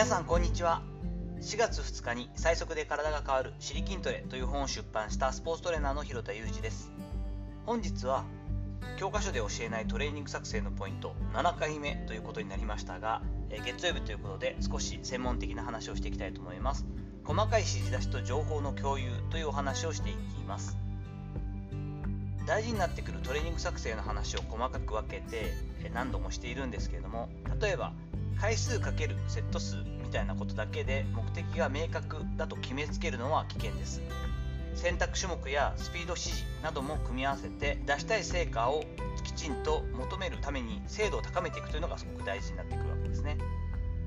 皆さんこんにちは。4月2日に最速で体が変わる「シリ筋トレ」という本を出版したスポーツトレーナーの広田裕二です。本日は教科書で教えないトレーニング作成のポイント7回目ということになりましたが月曜日ということで少し専門的な話をしていきたいと思います。細かい指示出しと情報の共有というお話をしていきます。大事になってくるトレーニング作成の話を細かく分けて何度もしているんですけれども例えば回数かけるセット数みたいなことだけで目的が明確だと決めつけるのは危険です。選択種目やスピード指示なども組み合わせて出したい成果をきちんと求めるために精度を高めていくというのがすごく大事になってくるわけですね。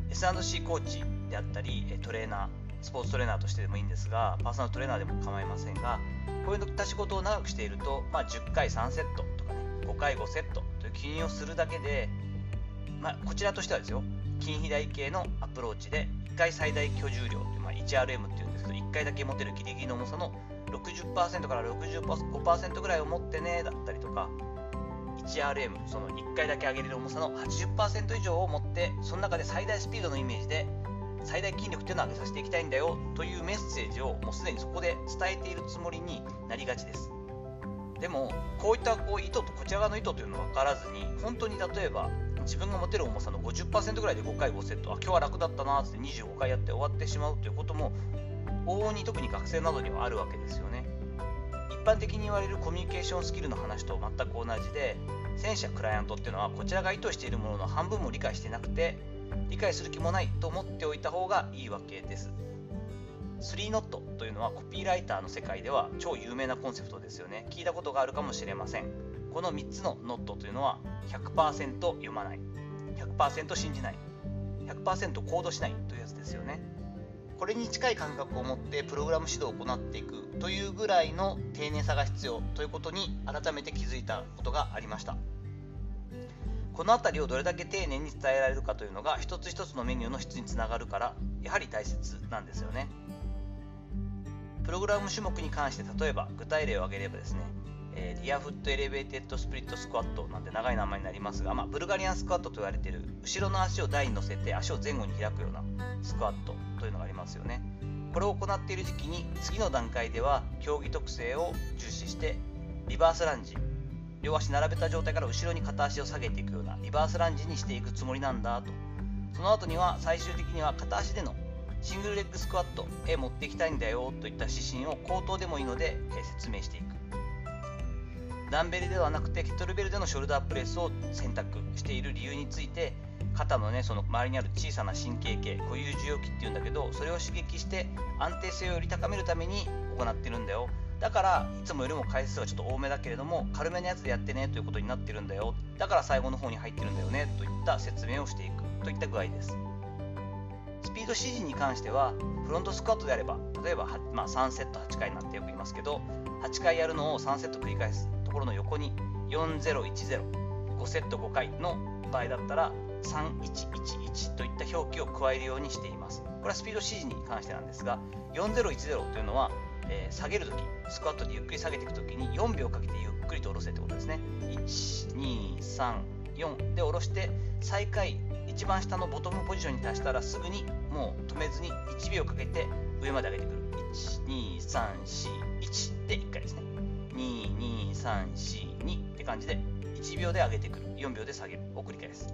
S&C コーチであったりトレーナースポーツトレーナーとしてでもいいんですがパーソナルトレーナーでも構いませんがこういった仕事を長くしていると、まあ、10回3セットとかね5回5セットという記入をするだけで、ま、こちらとしてはですよ筋肥大系のアプローチで1回最大居重量、まあ、1RM っていうんですけど1回だけ持てるギリギリの重さの60%から65%ぐらいを持ってねだったりとか 1RM その1回だけ上げれる重さの80%以上を持ってその中で最大スピードのイメージで最大筋力っていうのを上げさせていきたいんだよというメッセージをもうすでにそこで伝えているつもりになりがちです。でもこういったこう意図とこちら側の意図というのは分からずに本当に例えば自分が持てる重さの50%ぐらいで5回5セット。あ今日は楽だったなって25回やって終わってしまうということも往々に特に学生などにはあるわけですよね。一般的に言われるコミュニケーションスキルの話と全く同じで戦車クライアントっていうのはこちらが意図しているものの半分も理解してなくて理解する気もないと思っておいた方がいいわけです。3ノットというのはコピーライターの世界では超有名なコンセプトですよね。聞いたことがあるかもしれません。この3つのノットというのは100%読まない100%信じない。100%行動しないというやつですよね。これに近い感覚を持ってプログラム指導を行っていくというぐらいの丁寧さが必要ということに改めて気づいたことがありました。この辺りをどれだけ丁寧に伝えられるかというのが一つ一つのメニューの質につながるからやはり大切なんですよね。プログラム種目に関して例えば具体例を挙げればですねえー、リアフットエレベーテッドスプリットスクワットなんて長い名前になりますが、まあ、ブルガリアンスクワットと言われている後ろの足を台に乗せて足を前後に開くようなスクワットというのがありますよね。これを行っている時期に次の段階では競技特性を重視してリバースランジ両足並べた状態から後ろに片足を下げていくようなリバースランジにしていくつもりなんだと。その後には最終的には片足でのシングルレッグスクワットへ持っていきたいんだよといった指針を口頭でもいいので説明していく。ダンベルではなくてケトルベルでのショルダープレスを選択している理由について肩のねその周りにある小さな神経系固有受容器っていうんだけどそれを刺激して安定性をより高めるために行ってるんだよ。だからいつもよりも回数はちょっと多めだけれども軽めのやつでやってねということになってるんだよ。だから最後の方に入ってるんだよねといった説明をしていくといった具合です。スピード指示に関してはフロントスクワットであれば例えば、まあ、3セット8回なんてよく言いますけど8回やるのを3セット繰り返すところの横に40105セット5回の場合だったら3111といった表記を加えるようにしています。これはスピード指示に関してなんですが4010というのは、えー、下げるときスクワットでゆっくり下げていくときに4秒かけてゆっくりと下ろせってことですね。1234で下ろして最下位一番下のボトムポジションに達したらすぐにもう止めずに1秒かけて上まで上げてくる。12341で1回ですね。22342って感じで1秒で上げてくる。4秒で下げる。を繰り返す。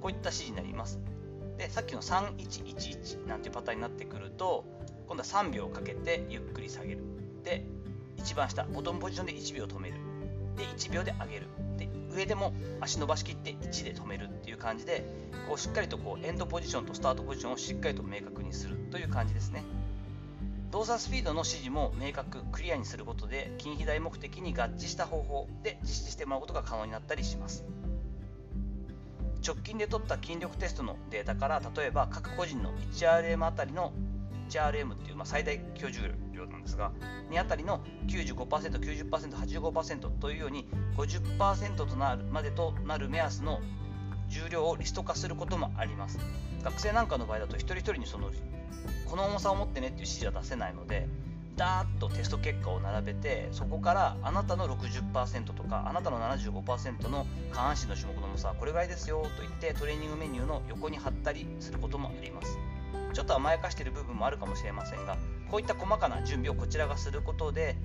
こういった指示になります。でさっきの3111なんていうパターンになってくると今度は3秒かけてゆっくり下げる。で一番下ボトムポジションで1秒止める。で1秒で上げる。で上でも足伸ばしきって1で止めるっていう感じでこうしっかりとこうエンドポジションとスタートポジションをしっかりと明確にするという感じですね。動作スピードの指示も明確クリアにすることで筋肥大目的に合致した方法で実施してもらうことが可能になったりします。直近で取った筋力テストのデータから例えば各個人の 1RM あたりの 1RM っていう、まあ、最大居住量なんですが2あたりの 95%90%85% というように50%となるまでとなる目安の重量をリスト化することもあります。学生なんかの場合だと一人一人にそのこの重さを持ってねっていう指示は出せないのでダーッとテスト結果を並べてそこからあなたの60%とかあなたの75%の下半身の種目の重さはこれぐらいですよと言ってトレーニングメニューの横に貼ったりすることもあります。ちょっと甘やかしている部分もあるかもしれませんがこういった細かな準備をこちらがすることで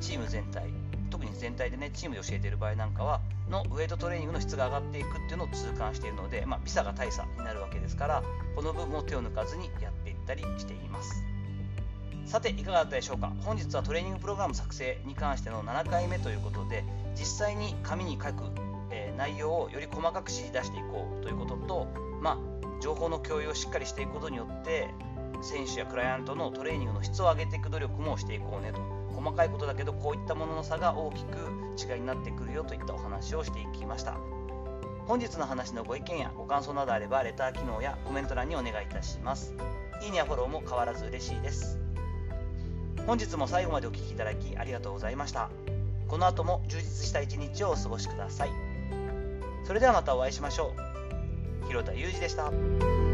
チーム全体特に全体でねチームで教えている場合なんかはのウエイトトレーニングの質が上がっていくっていうのを痛感しているので、まあ、ビサが大差になるわけですからこの部分を手を抜かずにやっていったりしています。さていかがだったでしょうか？本日はトレーニングプログラム作成に関しての7回目ということで実際に紙に書く、え、内容をより細かく指示出していこうということとまあ情報の共有をしっかりしていくことによって選手やクライアントのトレーニングの質を上げていく努力もしていこうねと。細かいことだけどこういったものの差が大きく違いになってくるよといったお話をしていきました。本日の話のご意見やご感想などあればレター機能やコメント欄にお願いいたします。いいねやフォローも変わらず嬉しいです。本日も最後までお聴きいただきありがとうございました。この後も充実した一日をお過ごしください。それではまたお会いしましょう。広田裕二でした。